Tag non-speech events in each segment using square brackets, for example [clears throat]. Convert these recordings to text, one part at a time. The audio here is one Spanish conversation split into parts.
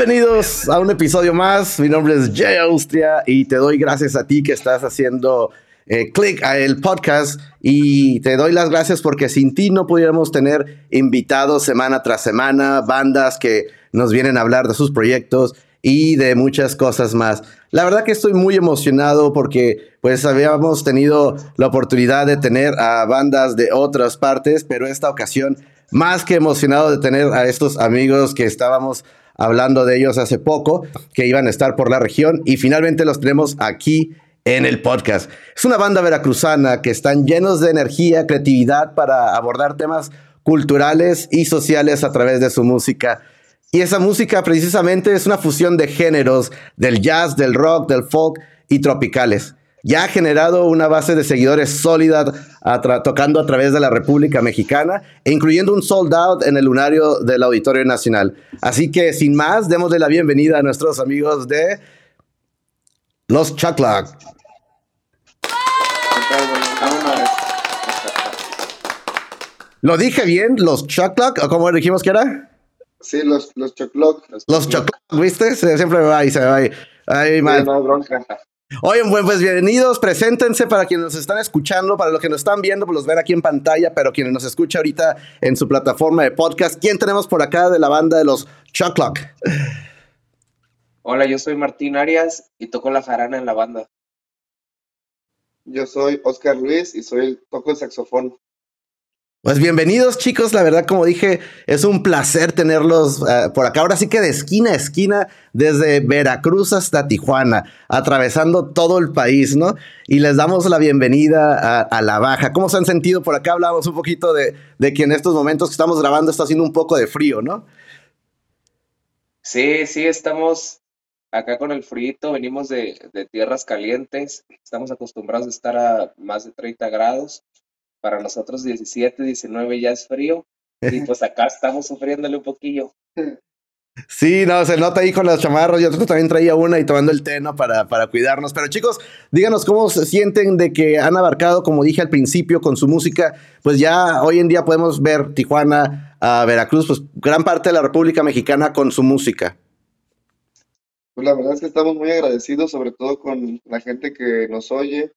Bienvenidos a un episodio más. Mi nombre es Jay Austria y te doy gracias a ti que estás haciendo eh, clic a el podcast y te doy las gracias porque sin ti no pudiéramos tener invitados semana tras semana, bandas que nos vienen a hablar de sus proyectos y de muchas cosas más. La verdad que estoy muy emocionado porque pues habíamos tenido la oportunidad de tener a bandas de otras partes, pero esta ocasión más que emocionado de tener a estos amigos que estábamos hablando de ellos hace poco, que iban a estar por la región y finalmente los tenemos aquí en el podcast. Es una banda veracruzana que están llenos de energía, creatividad para abordar temas culturales y sociales a través de su música. Y esa música precisamente es una fusión de géneros, del jazz, del rock, del folk y tropicales. Ya ha generado una base de seguidores sólida tocando a través de la República Mexicana e incluyendo un sold out en el lunario del Auditorio Nacional. Así que sin más, démosle la bienvenida a nuestros amigos de Los Chaclac. ¿Lo dije bien? ¿Los Chaclac? ¿O cómo dijimos que era? Sí, los, los. Los, Chocloc, ¿viste? siempre me va ahí, se me va ahí. Ay, mal. Oye, pues bienvenidos, preséntense para quienes nos están escuchando, para los que nos están viendo, pues los ven aquí en pantalla, pero quienes nos escuchan ahorita en su plataforma de podcast, ¿quién tenemos por acá de la banda de los Chocloc? Hola, yo soy Martín Arias y toco la jarana en la banda. Yo soy Oscar Luis y soy toco el saxofón. Pues bienvenidos chicos, la verdad como dije, es un placer tenerlos eh, por acá, ahora sí que de esquina a esquina, desde Veracruz hasta Tijuana, atravesando todo el país, ¿no? Y les damos la bienvenida a, La Baja. ¿Cómo se han sentido por acá? Hablamos un poquito de, que en estos momentos que estamos grabando está haciendo un poco de frío, ¿no? Sí, sí, estamos acá con el frío, venimos de, de tierras calientes, estamos acostumbrados a estar a más de 30 grados para nosotros 17, 19 ya es frío. Y [laughs] pues acá estamos sufriéndole un poquillo. Sí, no, se nota ahí con los chamarros. Yo también traía una y tomando el té, ¿no? Para, para cuidarnos. Pero chicos, díganos cómo se sienten de que han abarcado, como dije al principio, con su música. Pues ya hoy en día podemos ver Tijuana, a Veracruz, pues gran parte de la República Mexicana con su música. Pues la verdad es que estamos muy agradecidos, sobre todo con la gente que nos oye,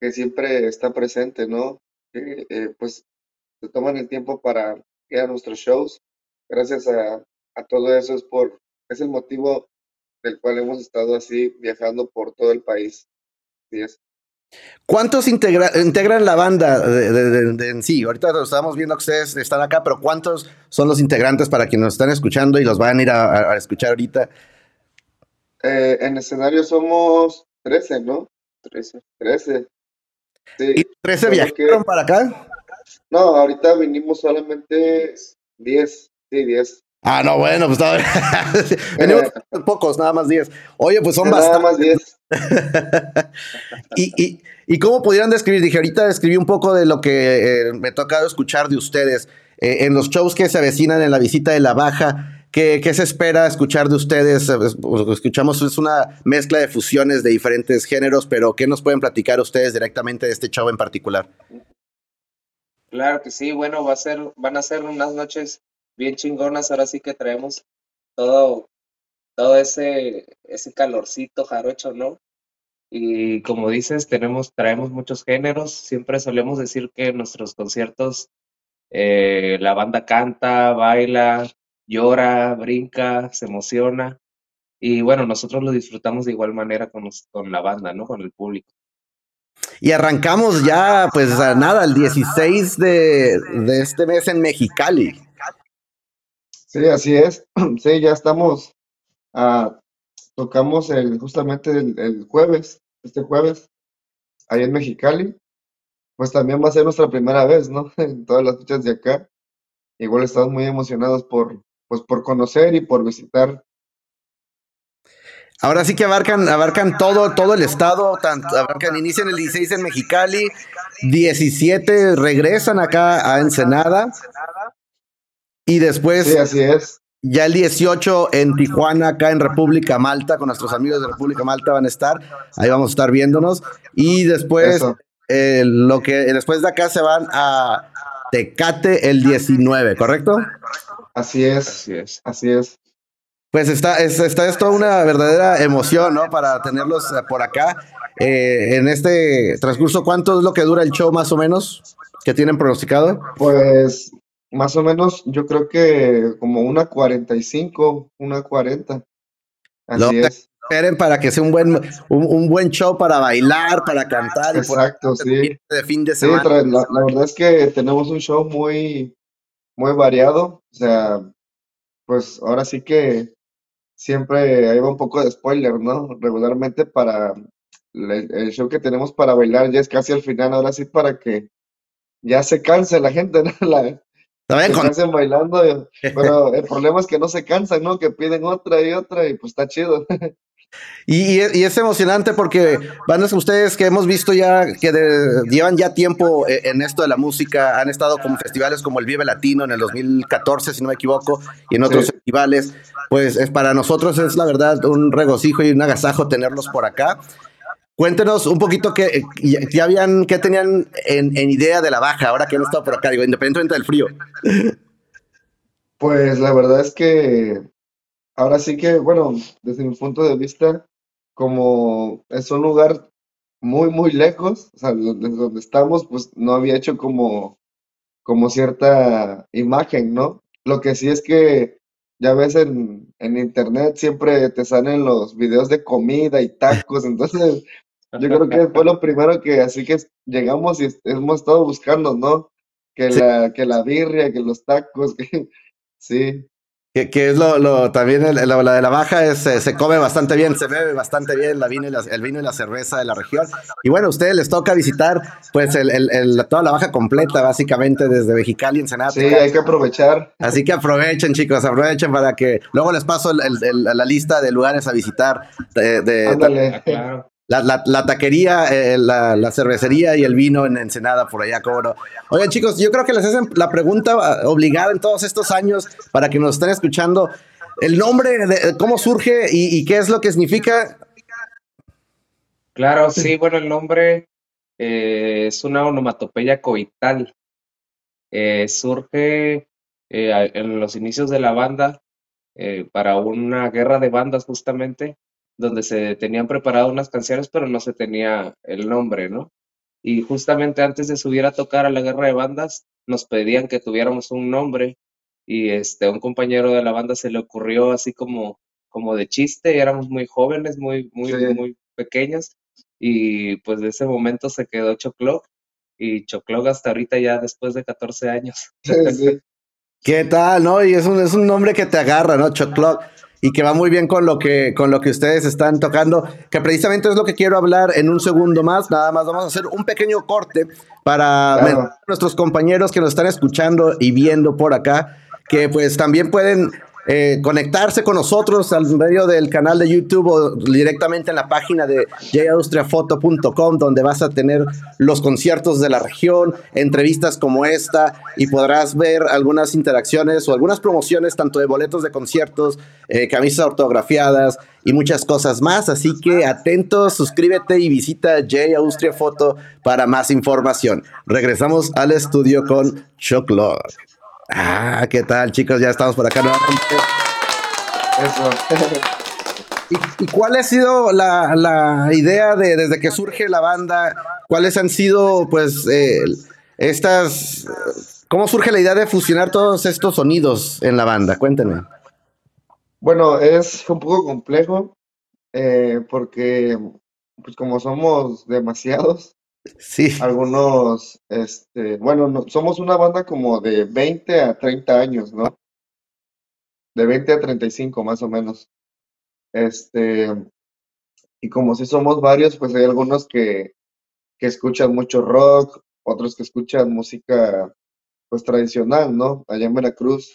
que siempre está presente, ¿no? Eh, pues se toman el tiempo para ir a nuestros shows. Gracias a, todo eso es por, es el motivo del cual hemos estado así viajando por todo el país. es. ¿Cuántos integran la banda de, en sí? Ahorita estamos viendo que ustedes están acá, pero ¿cuántos son los integrantes para quienes nos están escuchando y los van a ir a, escuchar ahorita? Eh, en escenario somos 13, ¿no? 13. 13. ¿Y 13 viajaron para acá? No, ahorita vinimos solamente 10, sí, 10. Ah, no, bueno, pues nada. [laughs] venimos eh, pocos, nada más 10. Oye, pues son bastantes. Nada más 10. [laughs] y, y, ¿Y cómo pudieran describir? Dije, ahorita describí un poco de lo que eh, me ha tocado escuchar de ustedes eh, en los shows que se avecinan en la visita de la baja. ¿Qué, se espera escuchar de ustedes? Escuchamos, es una mezcla de fusiones de diferentes géneros, pero ¿qué nos pueden platicar ustedes directamente de este show en particular? Claro que sí, bueno, va a ser, van a ser unas noches bien chingonas, ahora sí que traemos todo, todo ese, ese calorcito jarocho, ¿no? Y como dices, tenemos, traemos muchos géneros, siempre solemos decir que en nuestros conciertos eh, la banda canta, baila, llora, brinca, se emociona. Y bueno, nosotros lo disfrutamos de igual manera con, con la banda, ¿no? Con el público. Y arrancamos ya, pues nada, el 16 de, este mes en Mexicali. Sí, así es. [clears throat] Sí, ya estamos, ah, tocamos el, justamente el, jueves, este jueves, ahí en Mexicali. Pues también va a ser nuestra primera vez, ¿no? [laughs] En todas las fechas de acá. Igual estamos muy emocionados por, pues por conocer y por visitar. Ahora sí que abarcan, abarcan todo, todo el estado, tanto, abarcan, inician el 16 en Mexicali, 17 regresan acá a Ensenada y después así es. ya el 18 en Tijuana, acá en República Malta, con nuestros amigos de República Malta van a estar, ahí vamos a estar viéndonos y después eh, lo que después de acá se van a Tecate el 19, ¿correcto? Así es, así es. Así es. Pues está, es, está es toda una verdadera emoción, ¿no? Para tenerlos eh, por acá. Eh, en este transcurso, ¿cuánto es lo que dura el show más o menos que tienen pronosticado? Pues más o menos yo creo que como una 45, una 40. Así es. Esperen para que sea un buen, un, buen show para bailar, para cantar. Exacto, sí. De fin de semana. Sí, la, la, verdad es que tenemos un show muy, muy variado. O sea, pues ahora sí que siempre hay un poco de spoiler, ¿no? Regularmente para el, show que tenemos para bailar ya es casi al final, ahora sí para que ya se canse la gente, [laughs] ¿no? La, se cansen bailando, [laughs] pero el problema es que no se cansan, ¿no? Que piden otra y otra y pues está chido. [laughs] Y, es emocionante porque bandas ustedes que hemos visto ya, que llevan ya tiempo eh, en esto de la música, han estado como festivales como el Vive Latino en el 2014, si no me equivoco, y en otros festivales, pues es, para nosotros es la verdad un regocijo y un agasajo tenerlos por acá. Cuéntenos un poquito qué ya habían, qué tenían en, en, idea de la baja ahora que han estado por acá, digo, independientemente del frío. Pues la verdad es que ahora sí que, bueno, desde mi punto de vista, como es un lugar muy, muy lejos, o sea, desde donde estamos, pues no había hecho como, como cierta imagen, ¿no? Lo que sí es que ya ves en, en internet siempre te salen los videos de comida y tacos, entonces yo creo que fue lo primero que así que llegamos y hemos estado buscando, ¿no? Que la, que la birria, que los tacos, [laughs] que sí. Que, es lo, lo también la, de la baja es, se come bastante bien, se bebe bastante bien la vino y la, el vino y la cerveza de la región. Y bueno, a ustedes les toca visitar pues el, el, toda la baja completa, básicamente desde Mexicali, Ensenada. Sí, hay que aprovechar. Así que aprovechen, chicos, aprovechen para que luego les paso la lista de lugares a visitar. De, de, la, la, taquería, eh, la, la, cervecería y el vino en Ensenada, por allá, cómo no. Oigan, chicos, yo creo que les hacen la pregunta ah, obligada en todos estos años para que nos estén escuchando. El nombre, de, ¿cómo surge y, qué es lo que significa? Claro, sí, bueno, el nombre eh, es una onomatopeya coital. Eh, surge en los inicios de la banda para una guerra de bandas justamente donde se tenían preparado unas canciones, pero no se tenía el nombre, ¿no? Y justamente antes de subir a tocar a la guerra de bandas, nos pedían que tuviéramos un nombre y este, a un compañero de la banda se le ocurrió así como, como de chiste, éramos muy jóvenes, muy, muy, muy pequeños, y pues de ese momento se quedó Choclock, y Choclock hasta ahorita ya después de 14 años. ¿Qué tal, no? Y es un, es un nombre que te agarra, ¿no? Choclock y que va muy bien con lo que, con lo que ustedes están tocando, que precisamente es lo que quiero hablar en un segundo más. Nada más vamos a hacer un pequeño corte para nuestros compañeros que nos están escuchando y viendo por acá, que pues también pueden eh, conectarse con nosotros al medio del canal de YouTube o directamente en la página de jaustriafoto.com donde vas a tener los conciertos de la región, entrevistas como esta y podrás ver algunas interacciones o algunas promociones tanto de boletos de conciertos, eh, camisas autografiadas y muchas cosas más. Así que atentos, suscríbete y visita J para más información. Regresamos al estudio con Chuck Ah, ¿qué tal, chicos? Ya estamos por acá nuevamente. Eso. [laughs] ¿Y, cuál ha sido la, idea de desde que surge la banda? ¿Cuáles han sido, pues, eh, estas. ¿Cómo surge la idea de fusionar todos estos sonidos en la banda? Cuéntenme. Bueno, es un poco complejo eh, porque, pues, como somos demasiados, Sí. Algunos, este, bueno, somos una banda como de 20 a 30 años, ¿no? De 20 a 35 más o menos. Este, y como si somos varios, pues hay algunos que, que escuchan mucho rock, otros que escuchan música pues tradicional, ¿no? Allá en Veracruz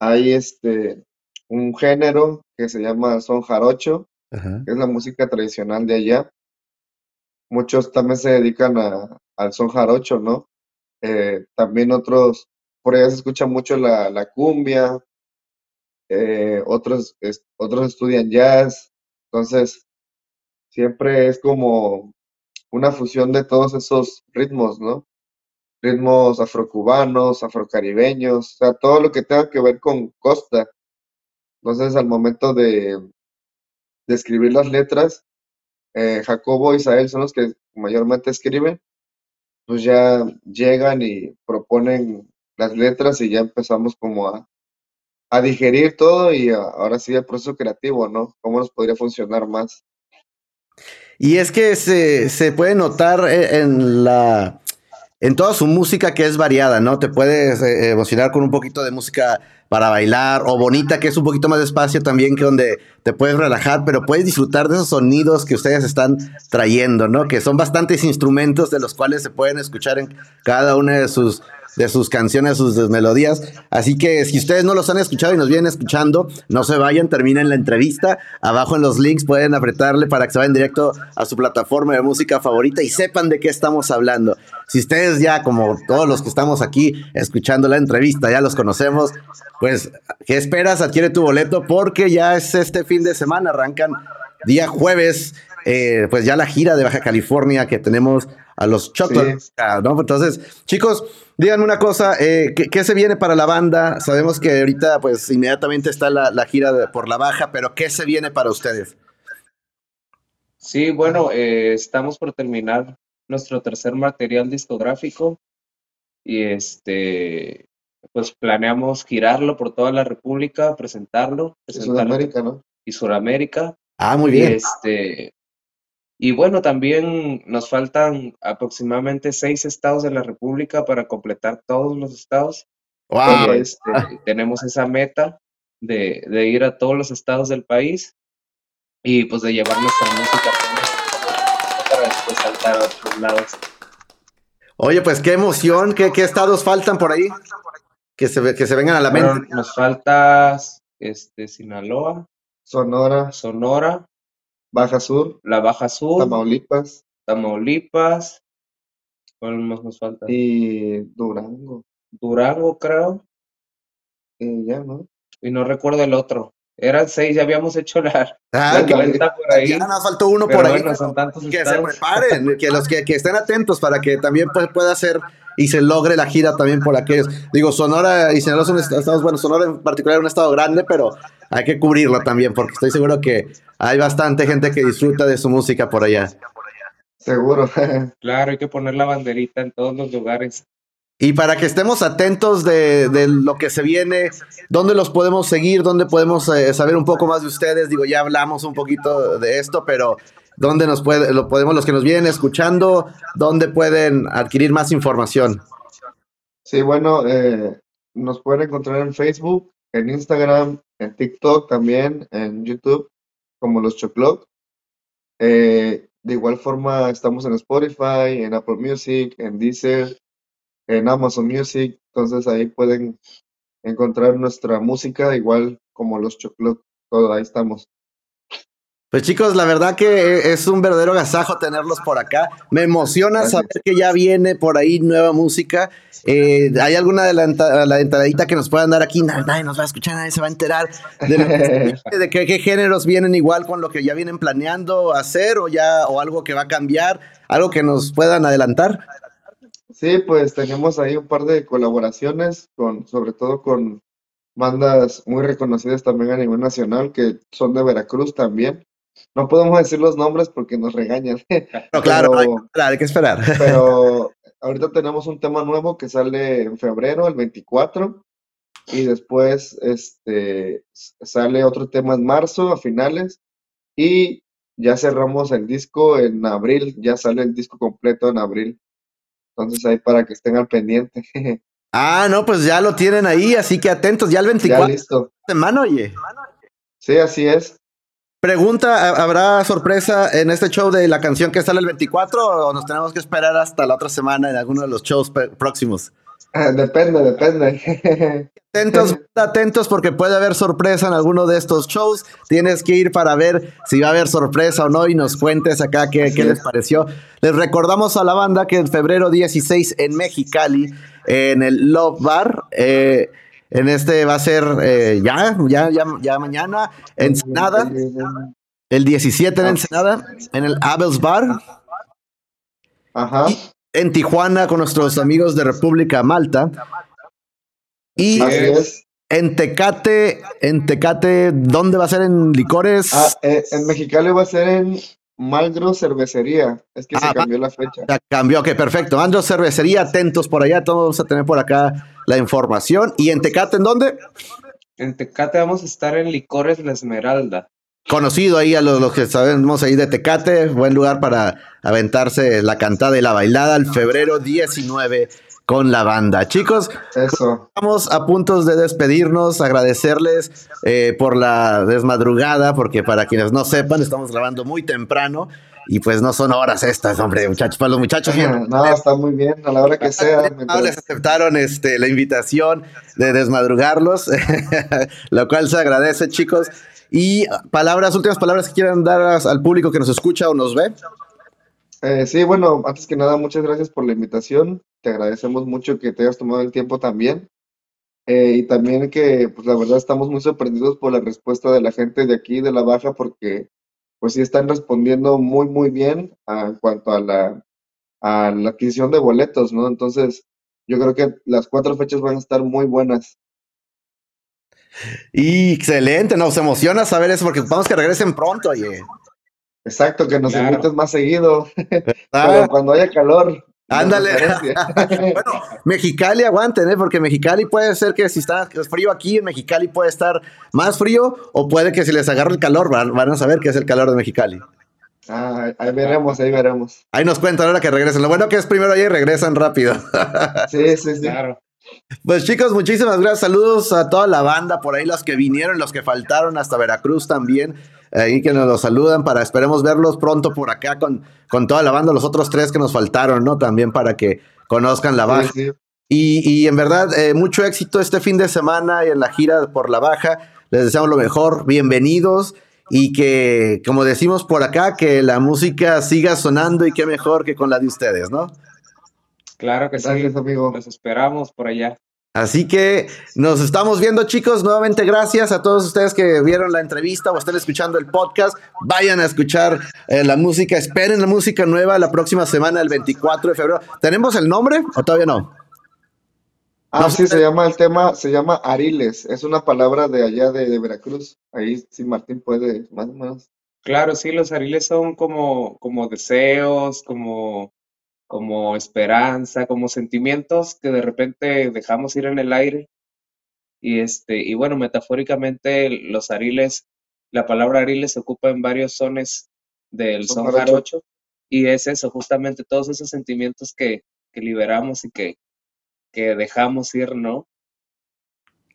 hay este un género que se llama son jarocho, que es la música tradicional de allá muchos también se dedican a, al son jarocho, ¿no? Eh, también otros, por allá se escucha mucho la, la cumbia, eh, otros, otros estudian jazz, entonces siempre es como una fusión de todos esos ritmos, ¿no? Ritmos afrocubanos, afrocaribeños, o sea, todo lo que tenga que ver con costa. Entonces, al momento de, de escribir las letras, eh, Jacobo y Isael son los que mayormente escriben, pues ya llegan y proponen las letras y ya empezamos como a, a digerir todo y ahora sí el proceso creativo, ¿no? ¿Cómo nos podría funcionar más? Y es que se, se puede notar eh, en la en toda su música que es variada, ¿no? Te puedes eh, emocionar con un poquito de música para bailar o bonita, que es un poquito más despacio también, que donde te puedes relajar, pero puedes disfrutar de esos sonidos que ustedes están trayendo, ¿no? Que son bastantes instrumentos de los cuales se pueden escuchar en cada una de sus de sus canciones, sus melodías. Así que si ustedes no los han escuchado y nos vienen escuchando, no se vayan, terminen la entrevista. Abajo en los links pueden apretarle para que se vayan directo a su plataforma de música favorita y sepan de qué estamos hablando. Si ustedes ya, como todos los que estamos aquí escuchando la entrevista, ya los conocemos, pues, ¿qué esperas? Adquiere tu boleto porque ya es este fin de semana, arrancan día jueves, eh, pues ya la gira de Baja California que tenemos a los Chocolates, ¿no? Entonces, chicos, díganme una cosa, eh, ¿qué, se viene para la banda? Sabemos que ahorita, pues, inmediatamente está la, gira por la baja, pero ¿qué se viene para ustedes? Sí, bueno, eh, estamos por terminar nuestro tercer material discográfico y este, pues planeamos girarlo por toda la República, presentarlo. presentarlo Sudamérica, ¿no? Y Sudamérica. Ah, muy bien. este, y bueno, también nos faltan aproximadamente seis estados de la República para completar todos los estados. Wow. Este, tenemos esa meta de, de, ir a todos los estados del país y pues de llevar nuestra música para después saltar a otros lados. Oye, pues qué emoción, qué, qué estados faltan por ahí que se, que se vengan a la mente. nos falta este, Sinaloa, Sonora, Sonora, Baja Sur. La Baja Sur. Tamaulipas. Tamaulipas. ¿Cuál más nos falta? Y Durango. Durango, creo. Y ya, ¿no? Y no recuerdo el otro. Eran seis, ya habíamos hecho la, ah, cuenta por ahí. Ya nos faltó uno por ahí. son tantos que se preparen, que los que, que, estén atentos para que también pueda ser y se logre la gira también por aquellos. Digo, Sonora y Sinaloa son estados, bueno, Sonora en particular es un estado grande, pero hay que cubrirlo también, porque estoy seguro que hay bastante gente que disfruta de su música por allá. Seguro. claro, hay que poner la banderita en todos los lugares. Y para que estemos atentos de, lo que se viene, ¿dónde los podemos seguir? ¿Dónde podemos eh, saber un poco más de ustedes? Digo, ya hablamos un poquito de esto, pero ¿dónde nos puede, lo podemos, los que nos vienen escuchando, dónde pueden adquirir más información? Sí, bueno, eh, nos pueden encontrar en Facebook, en Instagram, en TikTok también, en YouTube, como los Choclot. Eh, de igual forma, estamos en Spotify, en Apple Music, en Deezer, en Amazon Music. Entonces ahí pueden encontrar nuestra música, igual como los Choclot. Todo ahí estamos. Pues chicos, la verdad que es un verdadero agasajo tenerlos por acá. Me emociona saber que ya viene por ahí nueva música. Eh, ¿Hay alguna de la, entradita que nos puedan dar aquí? Nadie nos va a escuchar, nadie se va a enterar de, [laughs] qué, géneros vienen igual con lo que ya vienen planeando hacer o ya o algo que va a cambiar, algo que nos puedan adelantar. Sí, pues tenemos ahí un par de colaboraciones con, sobre todo con bandas muy reconocidas también a nivel nacional que son de Veracruz también. No podemos decir los nombres porque nos regañan. [laughs] No, claro, hay, que esperar. [laughs] Pero ahorita tenemos un tema nuevo que sale en febrero, el 24, y después este, sale otro tema en marzo, a finales, y ya cerramos el disco en abril, ya sale el disco completo en abril. Entonces ahí para que estén al pendiente. [laughs] Ah, no, pues ya lo tienen ahí, así que atentos, ya el 24 ya listo. semana, oye. Sí, así es. Pregunta, ¿habrá sorpresa en este show de la canción que sale el 24 o nos tenemos que esperar hasta la otra semana en alguno de los shows próximos? [laughs] Depende, depende. [laughs] Atentos, atentos porque puede haber sorpresa en alguno de estos shows. Tienes que ir para ver si va a haber sorpresa o no y nos cuentes acá qué, qué les pareció. Les recordamos a la banda que en febrero 16 en Mexicali, en el Love Bar, eh, en este va a ser eh, ya, ya, ya, ya mañana, Ensenada. El 17 en Ensenada, en el Abel's Bar. Ajá. En Tijuana con nuestros amigos de República Malta. Y en Tecate, en Tecate, ¿dónde va a ser? ¿En licores? Ah, eh, en Mexicali va a ser en Malgro Cervecería. Es que se Ah, cambió la fecha. Ya cambió, ok, perfecto. Ando cervecería, atentos por allá, todos vamos a tener por acá la información. ¿Y en Tecate en dónde? En Tecate vamos a estar en Licores La Esmeralda. Conocido ahí a los, los que sabemos ahí de Tecate, buen lugar para aventarse la cantada y la bailada el febrero 19 con la banda. Chicos, Eso. Estamos a puntos de despedirnos, agradecerles eh, por la desmadrugada, porque para quienes no sepan, estamos grabando muy temprano y pues no son horas estas, hombre, muchachos, para los muchachos. [laughs] No, está muy bien, a la hora que sea. [laughs] Les aceptaron este, la invitación de desmadrugarlos, [laughs] lo cual se agradece, chicos. Y palabras, últimas palabras que quieran dar al público que nos escucha o nos ve. Eh, sí, bueno, antes que nada, muchas gracias por la invitación. Te agradecemos mucho que te hayas tomado el tiempo también. Eh, y también que, pues la verdad, estamos muy sorprendidos por la respuesta de la gente de aquí, de la Baja, porque pues sí están respondiendo muy, muy bien a- en cuanto a la, a la adquisición de boletos, ¿no? Entonces, yo creo que las cuatro fechas van a estar muy buenas. Y excelente, nos emociona saber eso porque vamos que regresen pronto, oye. Exacto, que nos Claro. invites más seguido, [laughs] Ah, pero cuando haya calor. Ándale. [laughs] Bueno, Mexicali aguanten, ¿eh? Porque Mexicali puede ser que si está frío aquí, en Mexicali puede estar más frío o puede que si les agarra el calor, van, van a saber que es el calor de Mexicali. Ah, ahí veremos, ahí veremos. Ahí nos cuentan ahora que regresen. Lo bueno que es primero ahí y regresan rápido. [laughs] Sí, sí, sí. Claro. Pues chicos, muchísimas gracias. Saludos a toda la banda por ahí, los que vinieron, los que faltaron hasta Veracruz también. Ahí que nos los saludan para esperemos verlos pronto por acá con, con toda la banda, los otros tres que nos faltaron, ¿no? También para que conozcan la baja. Sí, sí. Y, y en verdad, eh, mucho éxito este fin de semana y en la gira por la baja. Les deseamos lo mejor. Bienvenidos. Y que, como decimos por acá, que la música siga sonando y qué mejor que con la de ustedes, ¿no? Claro que sí. Gracias, amigo. Los esperamos por allá. Así que nos estamos viendo, chicos. Nuevamente, gracias a todos ustedes que vieron la entrevista o están escuchando el podcast. Vayan a escuchar eh, la música. Esperen la música nueva la próxima semana, el 24 de febrero. ¿Tenemos el nombre o todavía no? Ah, No sí, se llama el tema, se llama Ariles. Es una palabra de allá de, de Veracruz. Ahí sí, Martín puede, más o menos. Claro, sí, los ariles son como, como deseos, como, como esperanza, como sentimientos que de repente dejamos ir en el aire. Y este, y bueno, metafóricamente los ariles, la palabra ariles se ocupa en varios sones del Son jarocho. Y es eso, justamente todos esos sentimientos que, que liberamos y que, que dejamos ir, ¿no?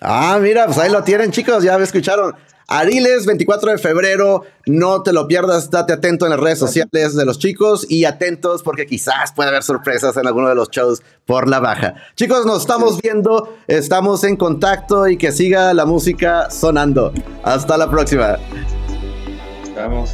Ah, mira, pues ahí lo tienen, chicos. Ya escucharon. Ariles, 24 de febrero. No te lo pierdas. Date atento en las redes sociales de los chicos y atentos porque quizás puede haber sorpresas en alguno de los shows por la baja. Chicos, nos estamos viendo. Estamos en contacto y que siga la música sonando. Hasta la próxima. Vamos.